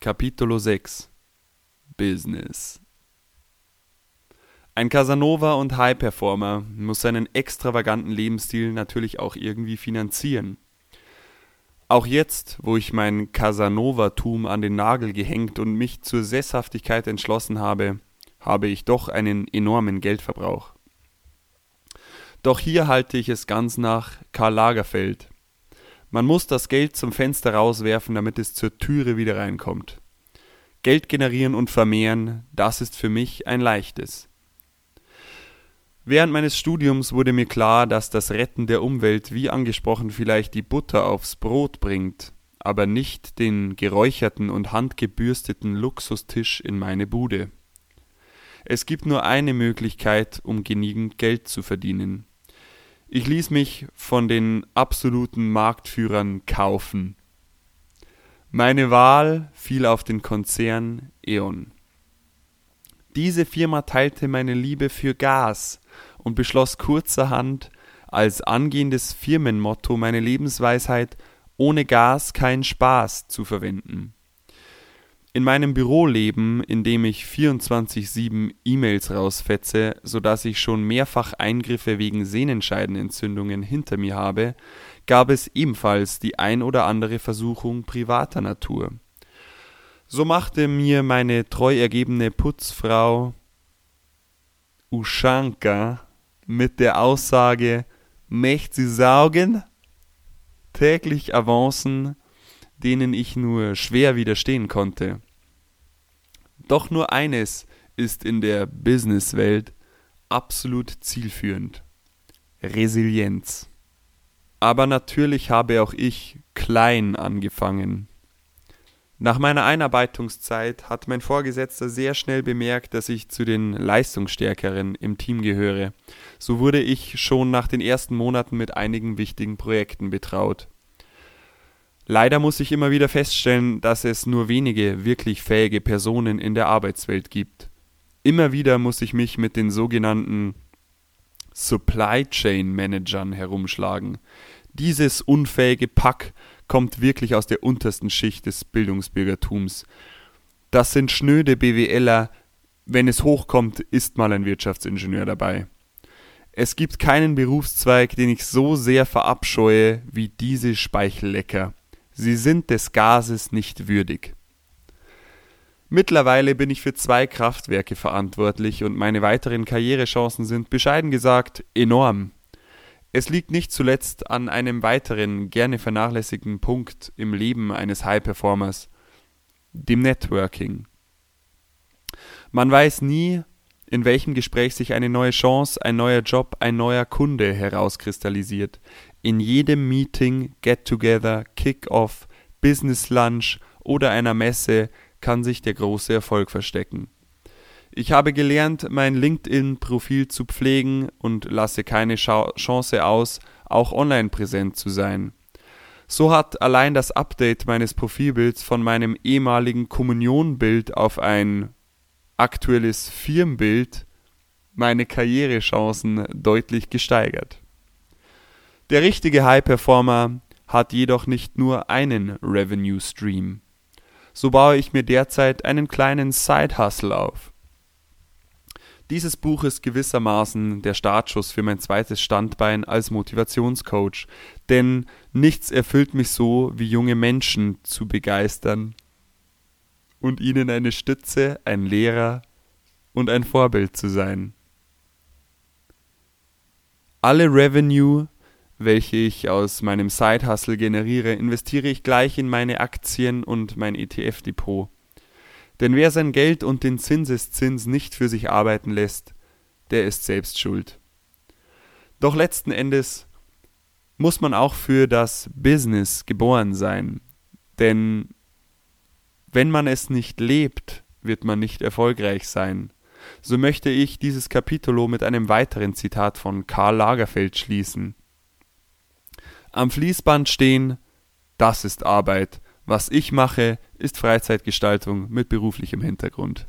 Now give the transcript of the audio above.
Capitolo 6 Business Ein Casanova und High-Performer muss seinen extravaganten Lebensstil natürlich auch irgendwie finanzieren. Auch jetzt, wo ich mein Casanovatum an den Nagel gehängt und mich zur Sesshaftigkeit entschlossen habe, habe ich doch einen enormen Geldverbrauch. Doch hier halte ich es ganz nach Karl Lagerfeld. Man muss das Geld zum Fenster rauswerfen, damit es zur Türe wieder reinkommt. Geld generieren und vermehren, das ist für mich ein leichtes. Während meines Studiums wurde mir klar, dass das Retten der Umwelt, wie angesprochen, vielleicht die Butter aufs Brot bringt, aber nicht den geräucherten und handgebürsteten Luxustisch in meine Bude. Es gibt nur eine Möglichkeit, um genügend Geld zu verdienen. Ich ließ mich von den absoluten Marktführern kaufen. Meine Wahl fiel auf den Konzern E.ON. Diese Firma teilte meine Liebe für Gas und beschloss kurzerhand als angehendes Firmenmotto meine Lebensweisheit ohne Gas kein Spaß zu verwenden. In meinem Büroleben, in dem ich 24/7 E-Mails rausfetze, so dass ich schon mehrfach Eingriffe wegen Sehnenscheidenentzündungen hinter mir habe, gab es ebenfalls die ein oder andere Versuchung privater Natur. So machte mir meine treu ergebene Putzfrau Uschanka mit der Aussage Möcht sie saugen? täglich Avancen, denen ich nur schwer widerstehen konnte. Doch nur eines ist in der Businesswelt absolut zielführend. Resilienz. Aber natürlich habe auch ich klein angefangen. Nach meiner Einarbeitungszeit hat mein Vorgesetzter sehr schnell bemerkt, dass ich zu den Leistungsstärkeren im Team gehöre. So wurde ich schon nach den ersten Monaten mit einigen wichtigen Projekten betraut. Leider muss ich immer wieder feststellen, dass es nur wenige wirklich fähige Personen in der Arbeitswelt gibt. Immer wieder muss ich mich mit den sogenannten Supply Chain Managern herumschlagen. Dieses unfähige Pack kommt wirklich aus der untersten Schicht des Bildungsbürgertums. Das sind schnöde BWLer, wenn es hochkommt, ist mal ein Wirtschaftsingenieur dabei. Es gibt keinen Berufszweig, den ich so sehr verabscheue wie diese Speichellecker. Sie sind des Gases nicht würdig. Mittlerweile bin ich für zwei Kraftwerke verantwortlich und meine weiteren Karrierechancen sind bescheiden gesagt enorm. Es liegt nicht zuletzt an einem weiteren, gerne vernachlässigten Punkt im Leben eines High-Performers, dem Networking. Man weiß nie, in welchem Gespräch sich eine neue Chance, ein neuer Job, ein neuer Kunde herauskristallisiert. In jedem Meeting, Get-Together, Kick-Off, Business Lunch oder einer Messe kann sich der große Erfolg verstecken. Ich habe gelernt, mein LinkedIn-Profil zu pflegen und lasse keine Chance aus, auch online präsent zu sein. So hat allein das Update meines Profilbilds von meinem ehemaligen Kommunionbild auf ein aktuelles Firmenbild meine Karrierechancen deutlich gesteigert. Der richtige High-Performer hat jedoch nicht nur einen Revenue Stream. So baue ich mir derzeit einen kleinen Side-Hustle auf. Dieses Buch ist gewissermaßen der Startschuss für mein zweites Standbein als Motivationscoach, denn nichts erfüllt mich so, wie junge Menschen zu begeistern und ihnen eine Stütze, ein Lehrer und ein Vorbild zu sein. Alle Revenue, welche ich aus meinem Side-Hustle generiere, investiere ich gleich in meine Aktien und mein ETF-Depot. Denn wer sein Geld und den Zinseszins nicht für sich arbeiten lässt, der ist selbst schuld. Doch letzten Endes muss man auch für das Business geboren sein, denn wenn man es nicht lebt, wird man nicht erfolgreich sein. So möchte ich dieses Kapitulo mit einem weiteren Zitat von Karl Lagerfeld schließen. Am Fließband stehen, das ist Arbeit. Was ich mache, ist Freizeitgestaltung mit beruflichem Hintergrund.